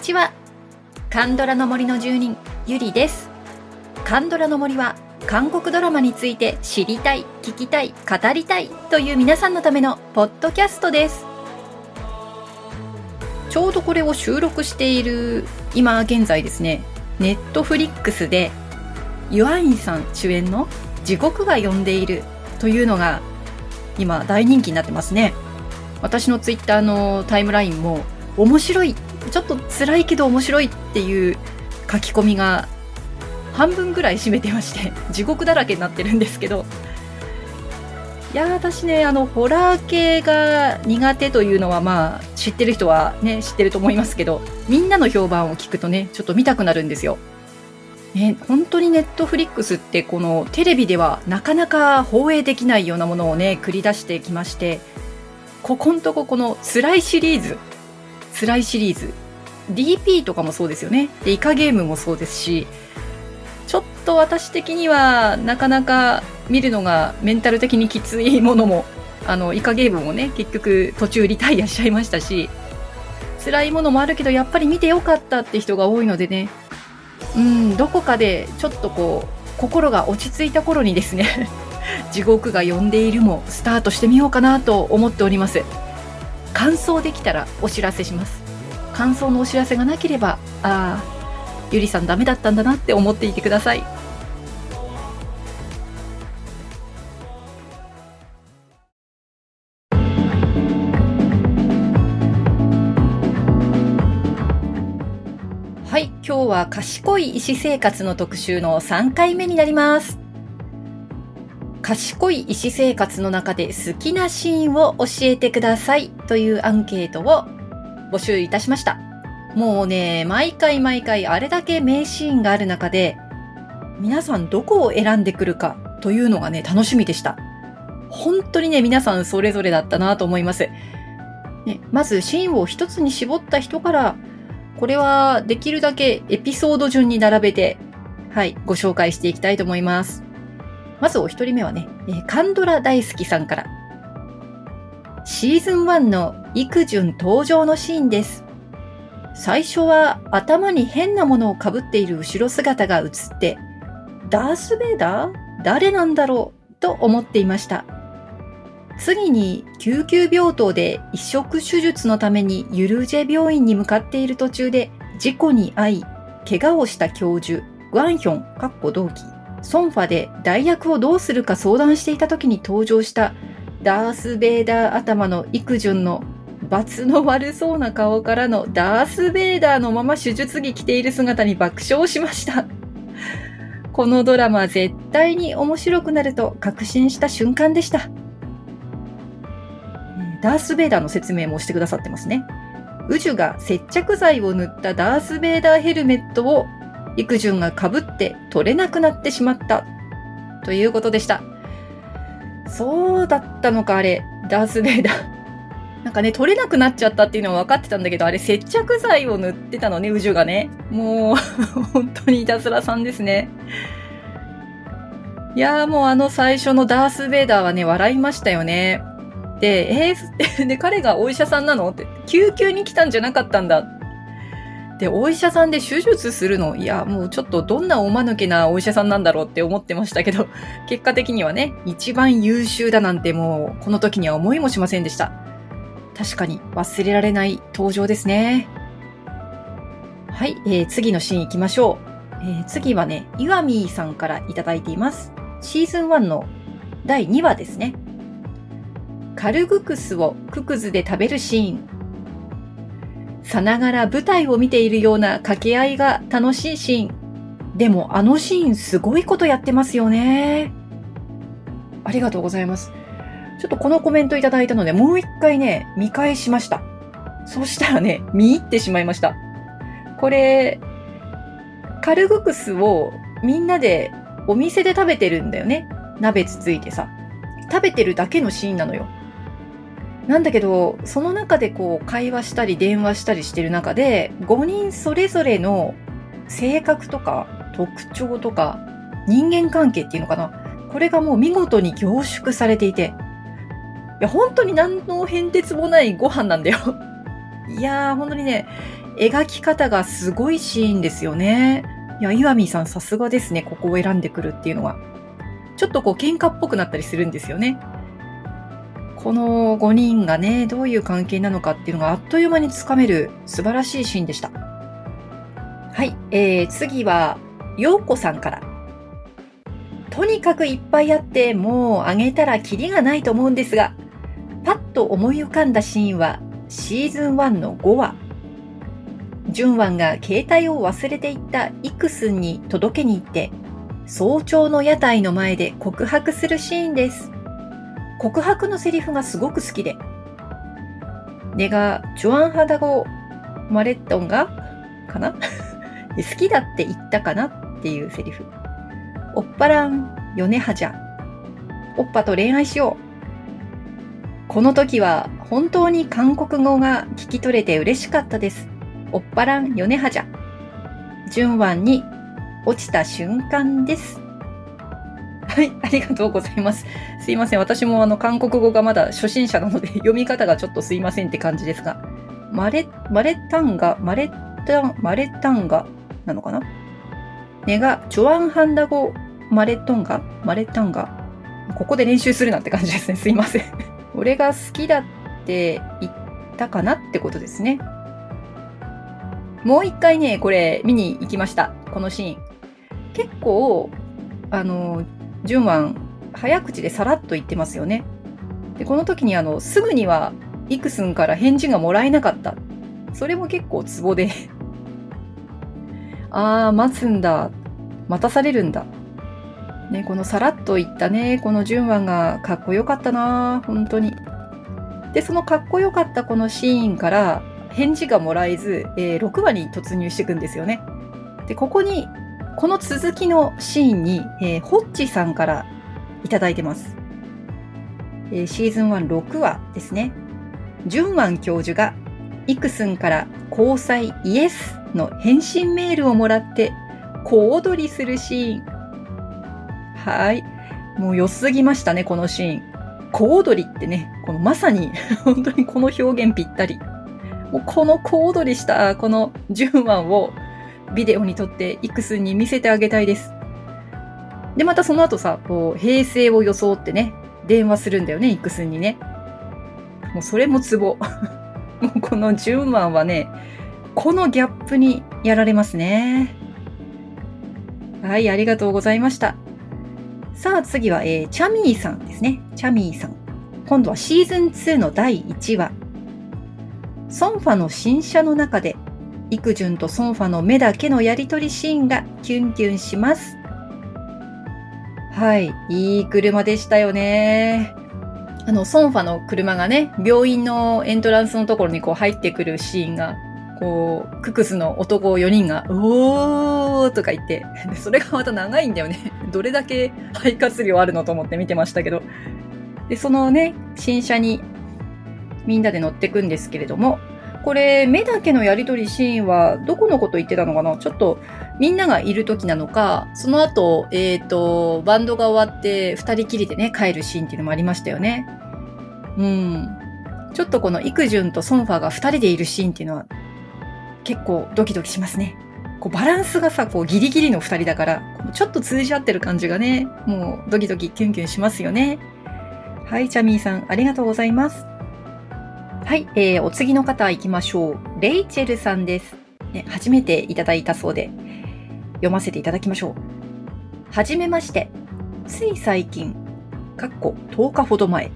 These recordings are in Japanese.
にちは。カンドラの森の住人ゆりです。カンドラの森は韓国ドラマについて知りたい聞きたい語りたいという皆さんのためのポッドキャストです。ちょうどこれを収録している今現在ですねネットフリックスでユアインさん主演の地獄が呼んでいるというのが今大人気になってますね。私のツイッターのタイムラインも面白いちょっと辛いけど面白いっていう書き込みが半分ぐらい占めてまして 地獄だらけになってるんですけどいや私ねあのホラー系が苦手というのはまあ知ってる人はね知ってると思いますけどみんなの評判を聞くとねちょっと見たくなるんですよ。ね、本当にネットフリックスってこのテレビではなかなか放映できないようなものをね繰り出してきましてここんとここの辛いシリーズ辛いシリーズ。DP とかもそうですよね。でイカゲームもそうですしちょっと私的にはなかなか見るのがメンタル的にきついものもあのイカゲームもね結局途中リタイアしちゃいましたし辛いものもあるけどやっぱり見てよかったって人が多いのでね。うんどこかでちょっとこう心が落ち着いた頃にですね 地獄が呼んでいるもスタートしてみようかなと思っております。感想できたらお知らせします感想のお知らせがなければああゆりさんダメだったんだなって思っていてください。はい、今日は賢い医師生活の特集の3回目になります。賢い医師生活の中で好きなシーンを教えてくださいというアンケートを募集いたしました。もうね、毎回毎回あれだけ名シーンがある中で、皆さんどこを選んでくるかというのがね、楽しみでした。本当にね、皆さんそれぞれだったなと思います。ね、まずシーンを一つに絞った人から、これはできるだけエピソード順に並べて、はい、ご紹介していきたいと思います。まずお一人目はね、えカンドラ大好きさんから。シーズン1の育順登場のシーンです。最初は頭に変なものをかぶっている後ろ姿が映って、ダース・ベイダー？誰なんだろう？と思っていました。次に救急病棟で移植手術のためにユルジェ病院に向かっている途中で事故に遭い、怪我をした教授、ワンヒョン、かっこ同期、ソンファで代役をどうするか相談していた時に登場したダース・ベイダー頭の育順の罰の悪そうな顔からのダース・ベイダーのまま手術着着ている姿に爆笑しました。このドラマ絶対に面白くなると確信した瞬間でした。ダース・ベイダーの説明もしてくださってますね。宇宙が接着剤を塗ったダース・ベイダーヘルメットを陸順が被って取れなくなってしまったということでした。そうだったのか、あれ。ダース・ベイダー。なんかね、取れなくなっちゃったっていうのは分かってたんだけど、あれ接着剤を塗ってたのね、宇宙がね。もう、本当にいたずらさんですね。いやーもうあの最初のダース・ベイダーはね、笑いましたよね。で、えー、で、彼がお医者さんなの？って、救急に来たんじゃなかったんだ。で、お医者さんで手術するの？いや、もうちょっとどんなおまぬけなお医者さんなんだろうって思ってましたけど、結果的にはね、一番優秀だなんてもう、この時には思いもしませんでした。確かに忘れられない登場ですね。はい、えー、次のシーン行きましょう。えー、次はね、イワミーさんからいただいています。シーズン1の第2話ですね。カルグクスをククズで食べるシーン。さながら舞台を見ているような掛け合いが楽しいシーン。でもあのシーンすごいことやってますよね。ありがとうございます。ちょっとこのコメントいただいたので、もう一回ね、見返しました。そしたらね、見入ってしまいました。これ、カルグクスをみんなでお店で食べてるんだよね。鍋つついてさ。食べてるだけのシーンなのよ。なんだけど、その中でこう会話したり電話したりしてる中で、5人それぞれの性格とか特徴とか人間関係っていうのかな？これがもう見事に凝縮されていて、いや、本当に何の変哲もないご飯なんだよ。いやー、本当にね、描き方がすごいシーンですよね。いや、岩見さんさすがですね、ここを選んでくるっていうのは。ちょっとこう喧嘩っぽくなったりするんですよね。この5人がね、どういう関係なのかっていうのがあっという間につかめる素晴らしいシーンでした。はい、えー、次は、ようこさんから。とにかくいっぱいあって、もうあげたらキリがないと思うんですが、パッと思い浮かんだシーンは、シーズン1の5話。純ンが携帯を忘れていったイクスンに届けに行って、早朝の屋台の前で告白するシーンです。告白のセリフがすごく好きで。ネガ、ジョアンハダゴ・マレットンがかな？好きだって言ったかなっていうセリフ。おっぱらん、よねはじゃ。おっぱと恋愛しよう。この時は本当に韓国語が聞き取れて嬉しかったです。おっぱらん、よねはじゃ。順番に落ちた瞬間です。はい、ありがとうございます。すいません。私もあの、韓国語がまだ初心者なので、読み方がちょっとすいませんって感じですが、マレ、マレタンガ、マレタン、マレタンガなのかな？ネガ、チョアンハンダ語、マレトンガマレタンガここで練習するなって感じですね。すいません。俺が好きだって言ったかなってことですね。もう一回ね、これ見に行きました。このシーン。結構、あの、純ン早口でさらっと言ってますよね。で、この時にあの、すぐにはイクスンから返事がもらえなかった。それも結構ツボで ああ、待つんだ。待たされるんだ。ね、このさらっと言ったね、この純ンがかっこよかったな本当に。で、そのかっこよかったこのシーンから返事がもらえず、えー、6話に突入していくんですよね。で、ここにこの続きのシーンに、えー、ホッチさんからいただいてます。えー、シーズン1、6話ですね。ジュンワン教授がイクスンから交際イエスの返信メールをもらって小躍りするシーン。はい。もう良すぎましたね、このシーン。小躍りってね、このまさに 本当にこの表現ぴったり。もうこの小躍りしたこのジュンワンをビデオに撮ってイクスンに見せてあげたいです。で、またその後さ、こう、平成を装ってね、電話するんだよね、イクスンにね。もうそれもツボ。もうこの10万はね、このギャップにやられますね。はい、ありがとうございました。さあ次は、えー、チャミーさんですね。チャミーさん。今度はシーズン2の第1話。ソンファの新車の中でイクジュンとソンファの目だけのやりとりシーンがキュンキュンします。はい、いい車でしたよね。あの、ソンファの車がね、病院のエントランスのところにこう入ってくるシーンが、こう、ククスの男4人が、おーとか言って、それがまた長いんだよね。どれだけ肺活量あるのと思って見てましたけど。で、そのね、新車にみんなで乗ってくんですけれども、これ、目だけのやりとりシーンは、どこのこと言ってたのかな？ちょっと、みんながいる時なのか、その後、えっ、ー、と、バンドが終わって、二人きりでね、帰るシーンっていうのもありましたよね。うん。ちょっとこの、イクジュンとソンファが二人でいるシーンっていうのは、結構ドキドキしますね。こうバランスがさ、こうギリギリの二人だから、ちょっと通じ合ってる感じがね、もうドキドキキュンキュンしますよね。はい、チャミーさん、ありがとうございます。はい、えー、お次の方行きましょう。レイチェルさんです。ね、初めていただいたそうで、読ませていただきましょう。はじめまして。つい最近、かっこ10日ほど前、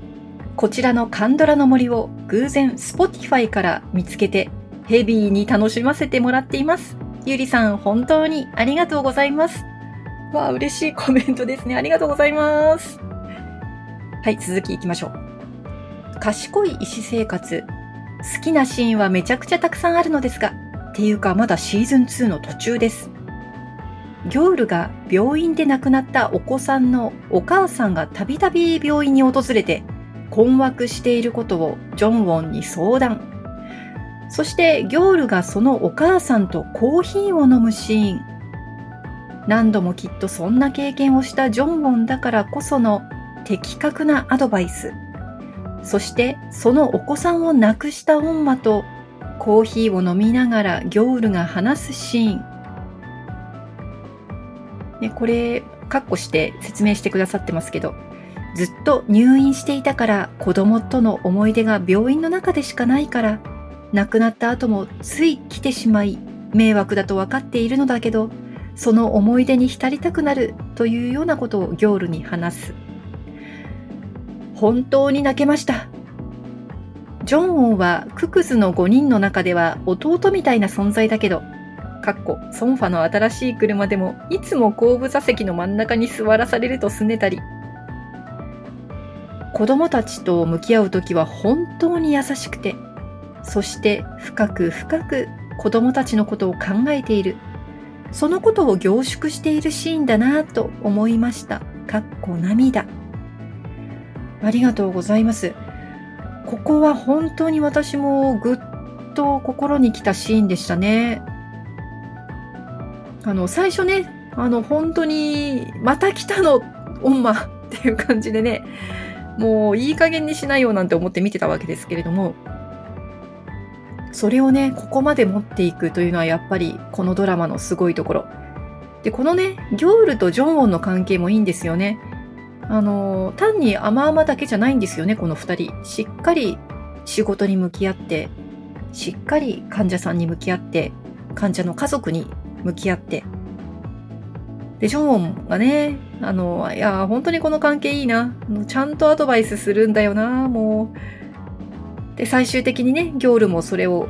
こちらのカンドラの森を偶然 Spotify から見つけて、ヘビーに楽しませてもらっています。ゆりさん、本当にありがとうございます。わあ、嬉しいコメントですね。ありがとうございます。はい、続き行きましょう。賢い医師生活。好きなシーンはめちゃくちゃたくさんあるのですが、っていうかまだシーズン2の途中です。ギョールが病院で亡くなったお子さんのお母さんがたびたび病院に訪れて困惑していることをジョンウォンに相談。そしてギョールがそのお母さんとコーヒーを飲むシーン。何度もきっとそんな経験をしたジョンウォンだからこその的確なアドバイス。そしてそのお子さんを亡くした恩馬とコーヒーを飲みながらギョールが話すシーン。ね、これ、カッコして説明してくださってますけど、ずっと入院していたから子供との思い出が病院の中でしかないから、亡くなった後もつい来てしまい、迷惑だと分かっているのだけど、その思い出に浸りたくなるというようなことをギョールに話す。本当に泣けました。ジョン王はククズの5人の中では弟みたいな存在だけど、かっこソンファの新しい車でもいつも後部座席の真ん中に座らされるとすねたり、子供たちと向き合う時は本当に優しくて、そして深く深く子供たちのことを考えている。そのことを凝縮しているシーンだなと思いました。かっこ涙。ありがとうございます。ここは本当に私もぐっと心に来たシーンでしたね。あの、最初ね、あの、本当に、また来たの、オンマっていう感じでね、もういい加減にしないよなんて思って見てたわけですけれども、それをね、ここまで持っていくというのはやっぱりこのドラマのすごいところ。で、このね、ギョールとジョンオンの関係もいいんですよね。あの、単に甘々だけじゃないんですよね、この二人。しっかり仕事に向き合って、しっかり患者さんに向き合って、患者の家族に向き合って。で、ジョンがね、あの、いや、本当にこの関係いいな。ちゃんとアドバイスするんだよな、もう。で、最終的にね、ギョールもそれを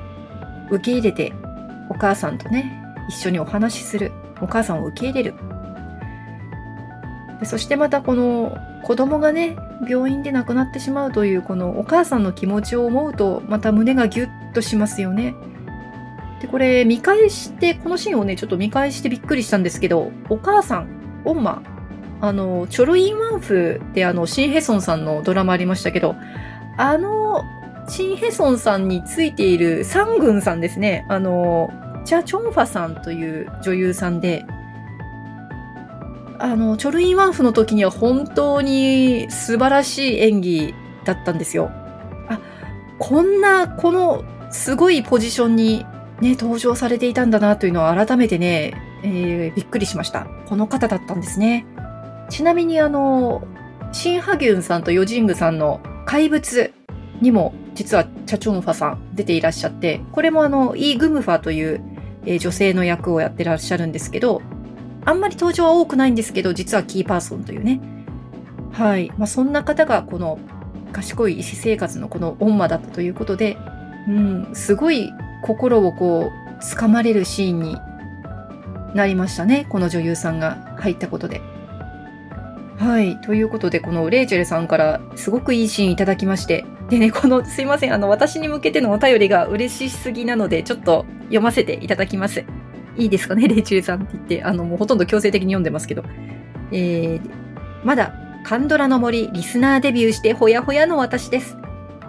受け入れて、お母さんとね、一緒にお話しする。お母さんを受け入れる。でそしてまたこの子供がね、病院で亡くなってしまうというこのお母さんの気持ちを思うと、また胸がギュッとしますよね。で、これ見返して、このシーンをね、ちょっと見返してびっくりしたんですけど、お母さん、オンマ、あの、チョルインワンフであの、シンヘソンさんのドラマありましたけど、あの、シンヘソンさんについているサングンさんですね。あの、チャ・チョンファさんという女優さんで、あの、チョルインワンフの時には本当に素晴らしい演技だったんですよ。あ、こんな、このすごいポジションにね、登場されていたんだなというのを改めてね、えー、びっくりしました。この方だったんですね。ちなみにあの、シンハギュンさんとヨジングさんの怪物にも実はチャチョンファさん出ていらっしゃって、これもあの、イー・グムファという、えー、女性の役をやってらっしゃるんですけど、あんまり登場は多くないんですけど、実はキーパーソンというね。はい。まあ、そんな方がこの賢い医師生活のこの恩馬だったということで、うん、すごい心をこう、掴まれるシーンになりましたね。この女優さんが入ったことで。はい。ということで、このレイチェルさんからすごくいいシーンいただきまして。でね、この、すいません。あの、私に向けてのお便りが嬉しすぎなので、ちょっと読ませていただきます。いいですかね、レイチェルさんって言って。あの、もうほとんど強制的に読んでますけど。えー、まだ、カンドラの森リスナーデビューしてほやほやの私です。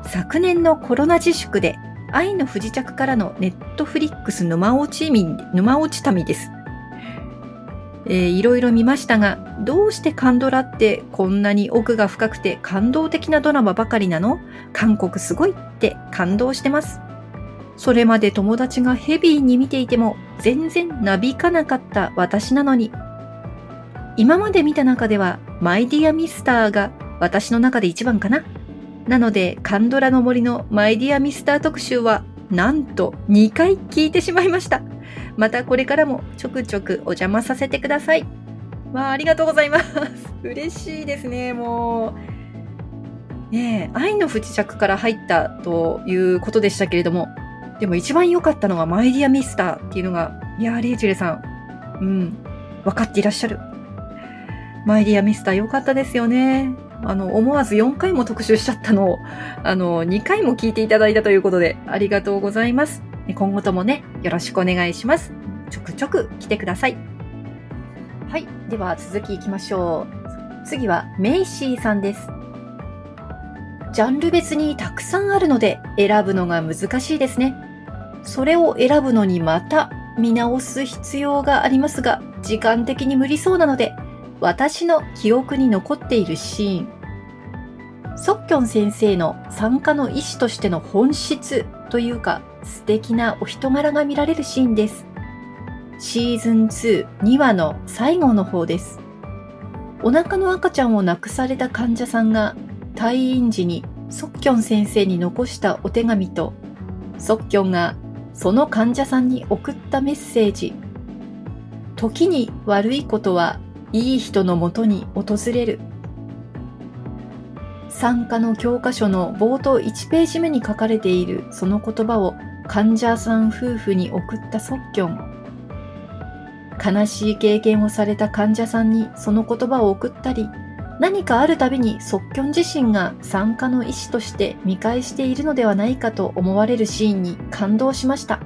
昨年のコロナ自粛で愛の不時着からのネットフリックス沼落ち民、沼落ち民です。えー、いろいろ見ましたが、どうしてカンドラってこんなに奥が深くて感動的なドラマばかりなの？韓国すごいって感動してます。それまで友達がヘビーに見ていても全然なびかなかった私なのに。今まで見た中ではマイディアミスターが私の中で一番かな。なので、カンドラの森のマイディアミスター特集は、なんと2回聞いてしまいました。またこれからもちょくちょくお邪魔させてください。わあ、ありがとうございます。嬉しいですね、もう。ねえ、愛の不時着から入ったということでしたけれども、でも一番良かったのはマイディアミスターっていうのが、いやー、レイチェルさん、うん、分かっていらっしゃる。マイディアミスター良かったですよね。あの、思わず4回も特集しちゃったのを、あの、2回も聞いていただいたということで、ありがとうございます。今後ともね、よろしくお願いします。ちょくちょく来てください。はい。では続き行きましょう。次はメイシーさんです。ジャンル別にたくさんあるので選ぶのが難しいですね。それを選ぶのにまた見直す必要がありますが、時間的に無理そうなので、私の記憶に残っているシーン。ソッキョン先生の参加の意思としての本質というか素敵なお人柄が見られるシーンです。シーズン2、2話の最後の方です。お腹の赤ちゃんを亡くされた患者さんが退院時にソッキョン先生に残したお手紙とソッキョンがその患者さんに送ったメッセージ。時に悪いことはいい人のもとに訪れる。参加の教科書の冒頭1ページ目に書かれているその言葉を患者さん夫婦に送ったソッキョン悲しい経験をされた患者さんにその言葉を送ったり何かあるたびに即興自身が参加の意思として見返しているのではないかと思われるシーンに感動しました。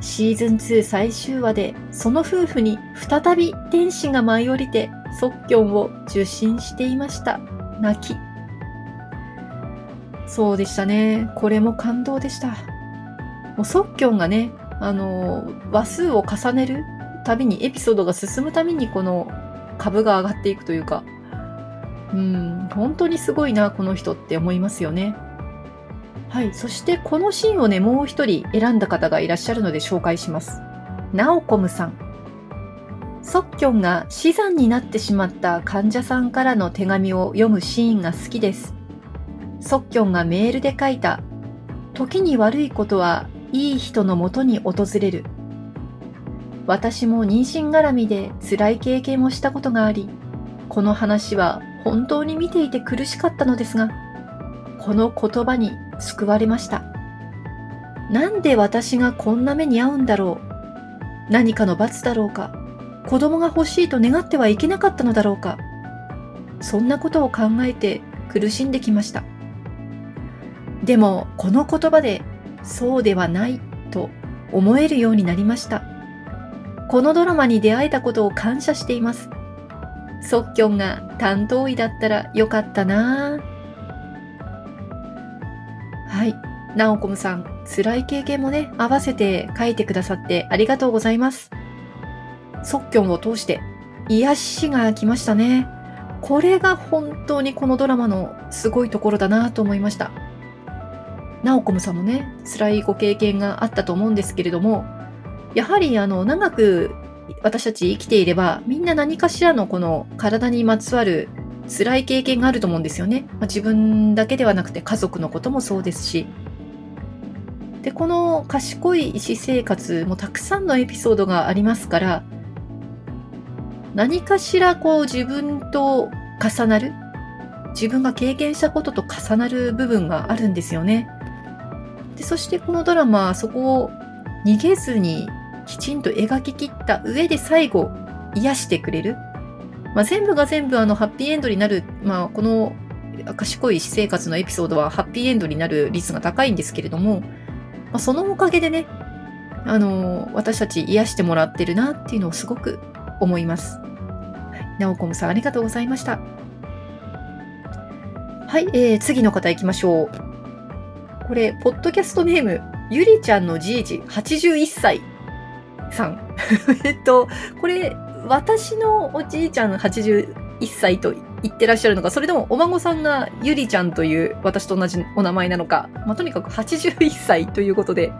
シーズン2最終話でその夫婦に再び天使が舞い降りて即興を受信していました。泣き。そうでしたね。これも感動でした。もう即興がね、あの、話数を重ねるたびに、エピソードが進むたびにこの株が上がっていくというか、うん、本当にすごいな、この人って思いますよね。はい。そしてこのシーンをね、もう一人選んだ方がいらっしゃるので紹介します。ナオコムさん。ソッキョンが死産になってしまった患者さんからの手紙を読むシーンが好きです。ソッキョンがメールで書いた、時に悪いことはいい人のもとに訪れる。私も妊娠絡みで辛い経験をしたことがあり、この話は本当に見ていて苦しかったのですが、この言葉に救われました。なんで私がこんな目に遭うんだろう？何かの罰だろうか？子供が欲しいと願ってはいけなかったのだろうか？そんなことを考えて苦しんできました。でもこの言葉でそうではないと思えるようになりました。このドラマに出会えたことを感謝しています。ソッキョンが担当医だったらよかったなはい。ナオコムさん、辛い経験もね、合わせて書いてくださってありがとうございます。ソッキョンを通して癒しが来ましたね。これが本当にこのドラマのすごいところだなと思いました。ナオコムさんもね、辛いご経験があったと思うんですけれども、やはりあの長く私たち生きていればみんな何かしらのこの体にまつわる辛い経験があると思うんですよね。まあ、自分だけではなくて家族のこともそうですし。で、この賢い医師生活もたくさんのエピソードがありますから、何かしらこう自分と重なる、自分が経験したことと重なる部分があるんですよね。でそしてこのドラマ、そこを逃げずにきちんと描き切った上で最後癒してくれる？まあ、全部が全部あのハッピーエンドになる、まあ、この賢い私生活のエピソードはハッピーエンドになる率が高いんですけれども、まあ、そのおかげでね、あの私たち癒してもらってるなっていうのをすごく思います。はい、ナオコムさんありがとうございました。はい、えー、次の方行きましょう。これ、ポッドキャストネーム、ゆりちゃんのじいじ、81歳さん。えっと、これ、私のおじいちゃん81歳と言ってらっしゃるのか、それともお孫さんがゆりちゃんという私と同じお名前なのか、まあ、とにかく81歳ということで、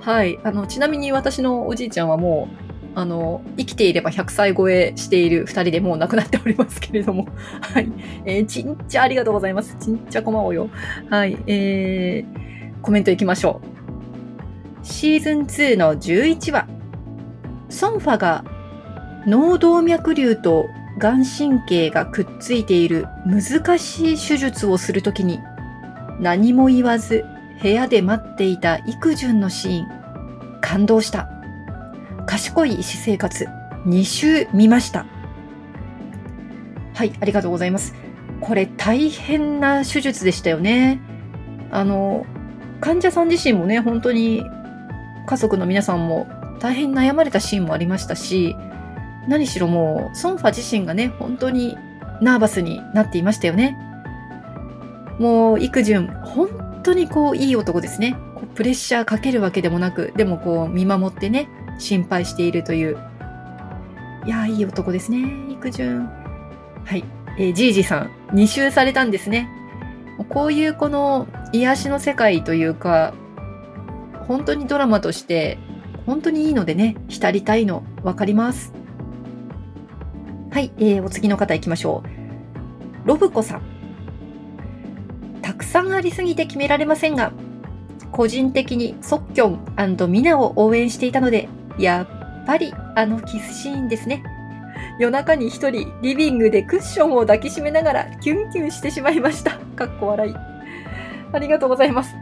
はい。あの、ちなみに私のおじいちゃんはもう、あの、生きていれば100歳超えしている二人でもう亡くなっておりますけれども。はい。えー、ちんちゃありがとうございます。ちんちゃこまおよ。はい。えー、コメントいきましょう。シーズン2の11話。ソンファが脳動脈瘤と眼神経がくっついている難しい手術をするときに何も言わず部屋で待っていた育順のシーン感動した。賢い医師生活2週見ました。はいありがとうございます。これ大変な手術でしたよね。あの患者さん自身もね本当に家族の皆さんも大変悩まれたシーンもありましたし、何しろもう、ソンファ自身がね、本当にナーバスになっていましたよね。もう、育順、本当にこう、いい男ですね。こうプレッシャーかけるわけでもなく、でもこう、見守ってね、心配しているという。いやいい男ですね、育順。はい。えー、じいじさん、2周されたんですね。こういうこの癒しの世界というか、本当にドラマとして本当にいいのでね、浸りたいの分かります。はい、えー、お次の方行きましょう。ロブコさん。たくさんありすぎて決められませんが、個人的にソッキョンミナを応援していたので、やっぱりあのキスシーンですね。夜中に一人リビングでクッションを抱きしめながらキュンキュンしてしまいました。かっこ笑い。ありがとうございます。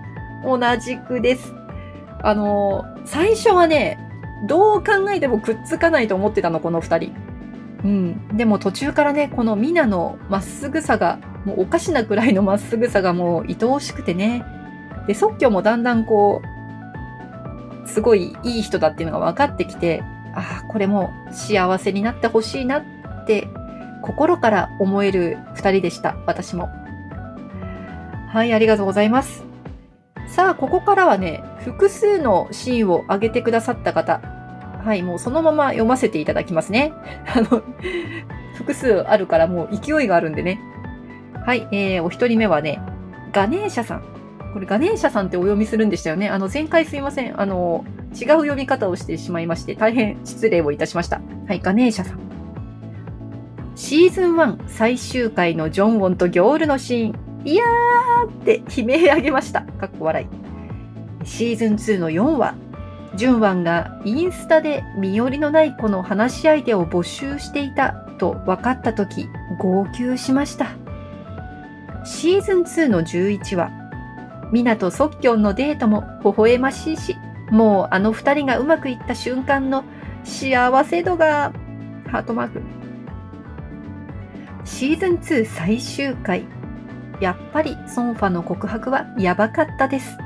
同じくです。あの、最初はね、どう考えてもくっつかないと思ってたの、この二人。うん。でも途中からね、このミナのまっすぐさが、もうおかしなくらいのまっすぐさがもう愛おしくてね。で、即興もだんだんこう、すごいいい人だっていうのが分かってきて、ああ、これも幸せになってほしいなって、心から思える二人でした。私も。はい、ありがとうございます。さあ、ここからはね、複数のシーンを挙げてくださった方。はい、もうそのまま読ませていただきますね。あの、複数あるからもう勢いがあるんでね。はい、えー、お一人目はね、ガネーシャさん。これガネーシャさんってお読みするんでしたよね。あの、前回すいません。あの、違う読み方をしてしまいまして、大変失礼をいたしました。はい、ガネーシャさん。シーズン1最終回のジョンウォンとギョールのシーン。いやーって悲鳴上げました。かっこ笑い。シーズン2の4話、ジュンワンがインスタで身寄りのない子の話し相手を募集していたと分かった時、号泣しました。シーズン2の11話、ミナとソッキョンのデートも微笑ましいし、もうあの二人がうまくいった瞬間の幸せ度が、ハートマーク。シーズン2最終回、やっぱりソンファの告白はやばかったです。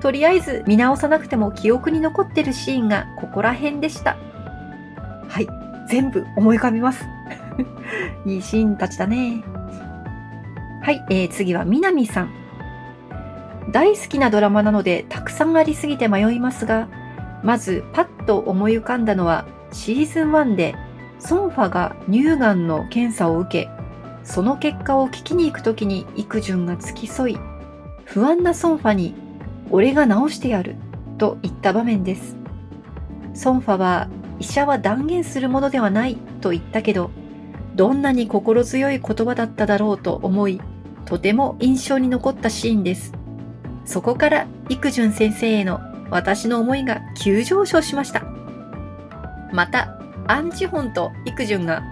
とりあえず見直さなくても記憶に残ってるシーンがここら辺でした。はい、全部思い浮かびます。いいシーンたちだね。はい、えー、次はみなみさん。大好きなドラマなのでたくさんありすぎて迷いますが、まずパッと思い浮かんだのはシーズン1でソンファが乳がんの検査を受けその結果を聞きに行くときに育順が付き添い、不安なソンファに、俺が治してやる、と言った場面です。ソンファは、医者は断言するものではないと言ったけど、どんなに心強い言葉だっただろうと思い、とても印象に残ったシーンです。そこから育順先生への私の思いが急上昇しました。また、アンチホンと育順が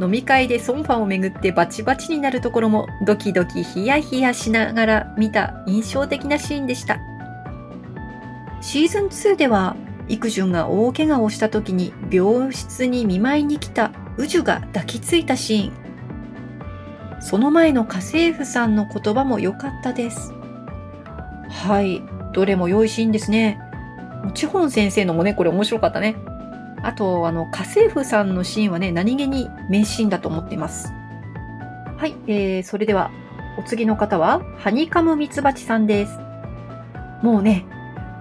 飲み会でソンファをめぐってバチバチになるところもドキドキヒヤヒヤしながら見た印象的なシーンでした。シーズン2では、育順が大怪我をした時に病室に見舞いに来た宇樹が抱きついたシーン。その前の家政婦さんの言葉も良かったです。はい、どれも良いシーンですね。チホン先生のもね、これ面白かったね。あと、あの、家政婦さんのシーンはね、何気に名シーンだと思っています。はい、えー、それでは、お次の方は、ハニカムミツバチさんです。もうね、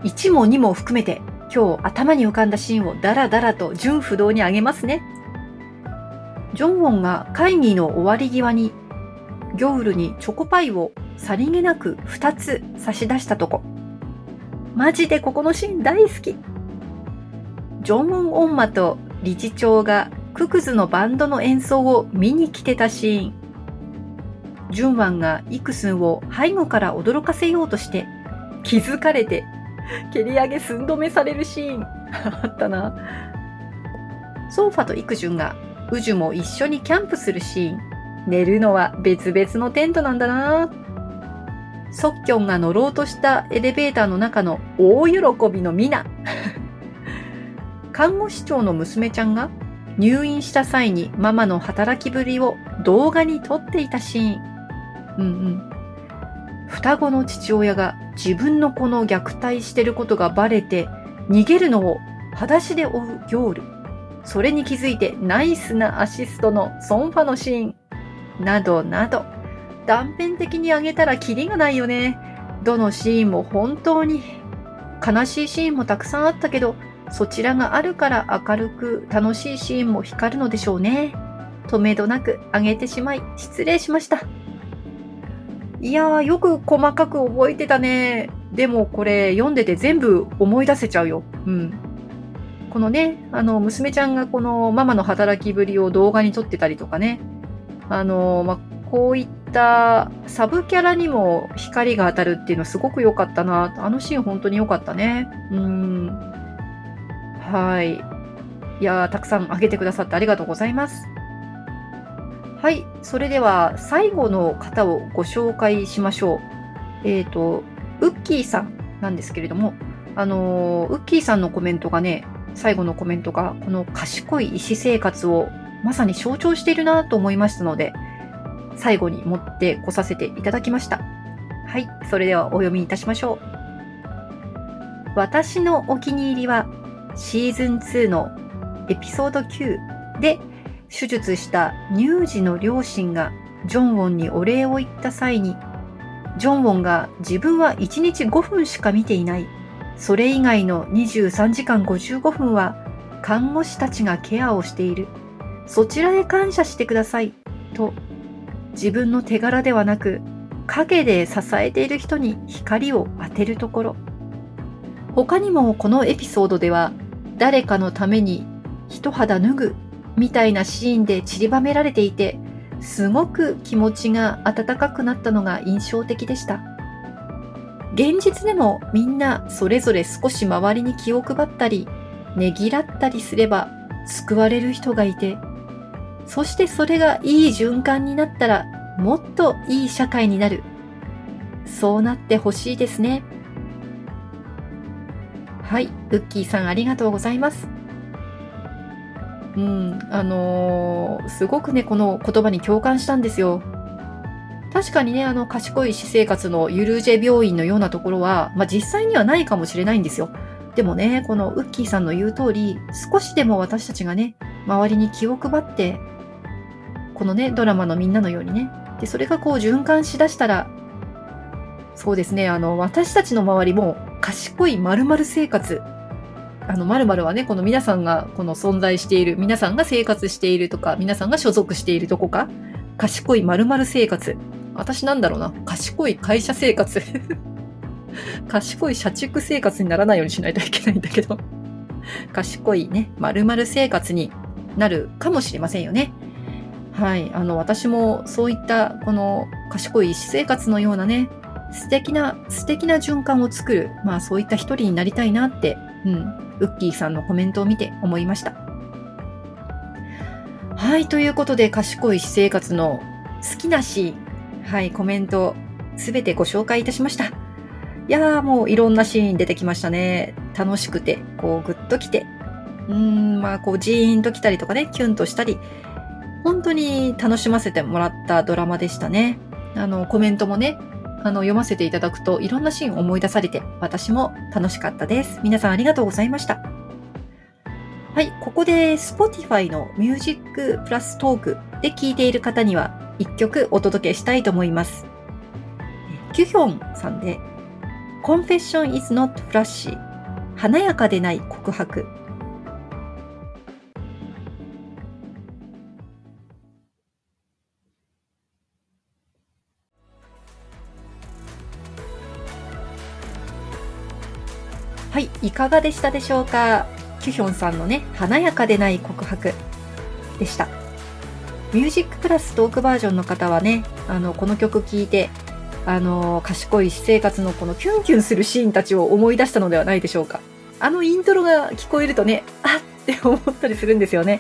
1も2も含めて、今日頭に浮かんだシーンをダラダラと純不動にあげますね。ジョンウォンが会議の終わり際に、ギョウルにチョコパイをさりげなく2つ差し出したとこ。マジでここのシーン大好き。ジョン・ウォン・オンマと理事長がククズのバンドの演奏を見に来てたシーン。ジュンワンがイクスンを背後から驚かせようとして気づかれて 蹴り上げ寸止めされるシーン。あったな。ソーファとイクジュンがウジュも一緒にキャンプするシーン。寝るのは別々のテントなんだな。ソッキョンが乗ろうとしたエレベーターの中の大喜びのミナ。看護師長の娘ちゃんが入院した際にママの働きぶりを動画に撮っていたシーン。うんうん。双子の父親が自分の子の虐待してることがバレて逃げるのを裸足で追うギョール。それに気づいてナイスなアシストのソンファのシーン。などなど。断片的にあげたらキリがないよね。どのシーンも本当に悲しいシーンもたくさんあったけど、そちらがあるから明るく楽しいシーンも光るのでしょうね。止めどなくあげてしまい失礼しました。いやー、よく細かく覚えてたね。でもこれ読んでて全部思い出せちゃうよ。うん。このね、あの、娘ちゃんがこのママの働きぶりを動画に撮ってたりとかね。あの、まこういったサブキャラにも光が当たるっていうのはすごく良かったな。あのシーン本当に良かったね。うん。はい。いやーたくさんあげてくださってありがとうございます。はい。それでは最後の方をご紹介しましょう。えっ、ー、と、ウッキーさんなんですけれども、あのウッキーさんのコメントがね、最後のコメントが、この賢い医師生活をまさに象徴しているなと思いましたので、最後に持ってこさせていただきました。はい、それではお読みいたしましょう。私のお気に入りは、シーズン2のエピソード9で手術した乳児の両親がジョンウォンにお礼を言った際にジョンウォンが自分は1日5分しか見ていない。それ以外の23時間55分は看護師たちがケアをしている。そちらへ感謝してください。と、自分の手柄ではなく、影で支えている人に光を当てるところ。他にもこのエピソードでは、誰かのために一肌脱ぐみたいなシーンで散りばめられていて、すごく気持ちが温かくなったのが印象的でした。現実でもみんなそれぞれ少し周りに気を配ったり、ねぎらったりすれば救われる人がいて、そしてそれがいい循環になったらもっといい社会になる。そうなってほしいですね。はい、ウッキーさんありがとうございます。うん、あのー、すごくね、この言葉に共感したんですよ。確かにね、あの、賢い私生活のユルージェ病院のようなところは、まあ、実際にはないかもしれないんですよ。でもね、このウッキーさんの言う通り、少しでも私たちがね、周りに気を配って、このね、ドラマのみんなのようにね、で、それがこう循環しだしたら、そうですね、あの、私たちの周りも賢い〇〇生活あの、〇〇はね、この皆さんがこの存在している、皆さんが生活しているとか、皆さんが所属しているとこか、賢い〇〇生活。私なんだろうな、賢い会社生活。賢い社畜生活にならないようにしないといけないんだけど。賢いね、〇〇生活になるかもしれませんよね。はい。あの、私もそういったこの賢い私生活のようなね、素敵な、素敵な循環を作る、まあそういった一人になりたいなって、うん、ウッキーさんのコメントを見て思いました。はい、ということで、賢い私生活の好きなシーン、はい、コメント、すべてご紹介いたしました。いやー、もういろんなシーン出てきましたね。楽しくて、こう、ぐっときて、うーん、まあ、こう、ジーンときたりとかね、キュンとしたり、本当に楽しませてもらったドラマでしたね。あの、コメントもね、あの、読ませていただくといろんなシーンを思い出されて、私も楽しかったです。皆さんありがとうございました。はい、ここで Spotify の Music プラストークで聴いている方には一曲お届けしたいと思います。キュヒョンさんで Confession is not flashy 華やかでない告白はい、いかがでしたでしょうか？キュヒョンさんのね、華やかでない告白でした。ミュージックプラストークバージョンの方はね、あの、この曲聴いて、あの、賢い私生活のこのキュンキュンするシーンたちを思い出したのではないでしょうか。あのイントロが聞こえるとね、あって思ったりするんですよね。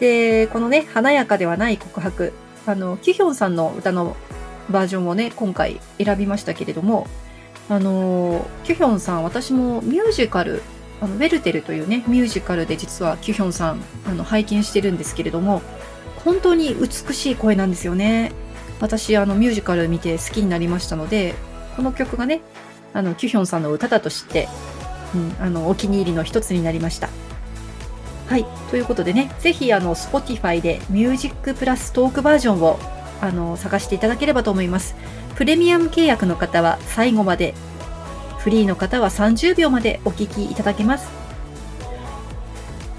で、このね、華やかではない告白、あの、キュヒョンさんの歌のバージョンをね、今回選びましたけれども、あのキュヒョンさん、私もミュージカル、あの、ウェルテルというね、ミュージカルで実はキュヒョンさん、あの、拝見してるんですけれども、本当に美しい声なんですよね。私、あの、ミュージカル見て好きになりましたので、この曲がね、あの、キュヒョンさんの歌だと知って、うん、あの、お気に入りの一つになりました。はい。ということでね、ぜひ、あの、Spotify でミュージックプラストークバージョンを、あの、探していただければと思います。プレミアム契約の方は最後まで、フリーの方は30秒までお聞きいただけます。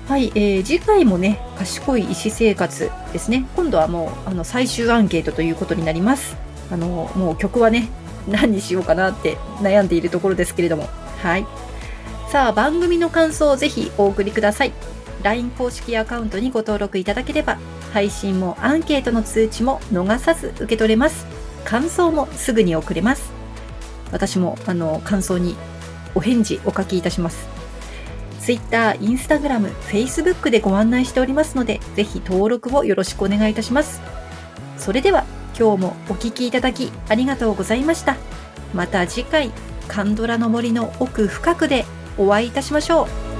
はい、えー、次回もね、賢い医師生活ですね。今度はもう、あの、最終アンケートということになります。あの、もう曲はね、何にしようかなって悩んでいるところですけれども。はい。さあ、番組の感想をぜひお送りください。LINE 公式アカウントにご登録いただければ、配信もアンケートの通知も逃さず受け取れます。感想もすぐに送れます。私も、あの、感想にお返事お書きいたします。Twitter、Instagram、Facebook でご案内しておりますので、ぜひ登録をよろしくお願いいたします。それでは、今日もお聴きいただきありがとうございました。また次回、カンドラの森の奥深くでお会いいたしましょう。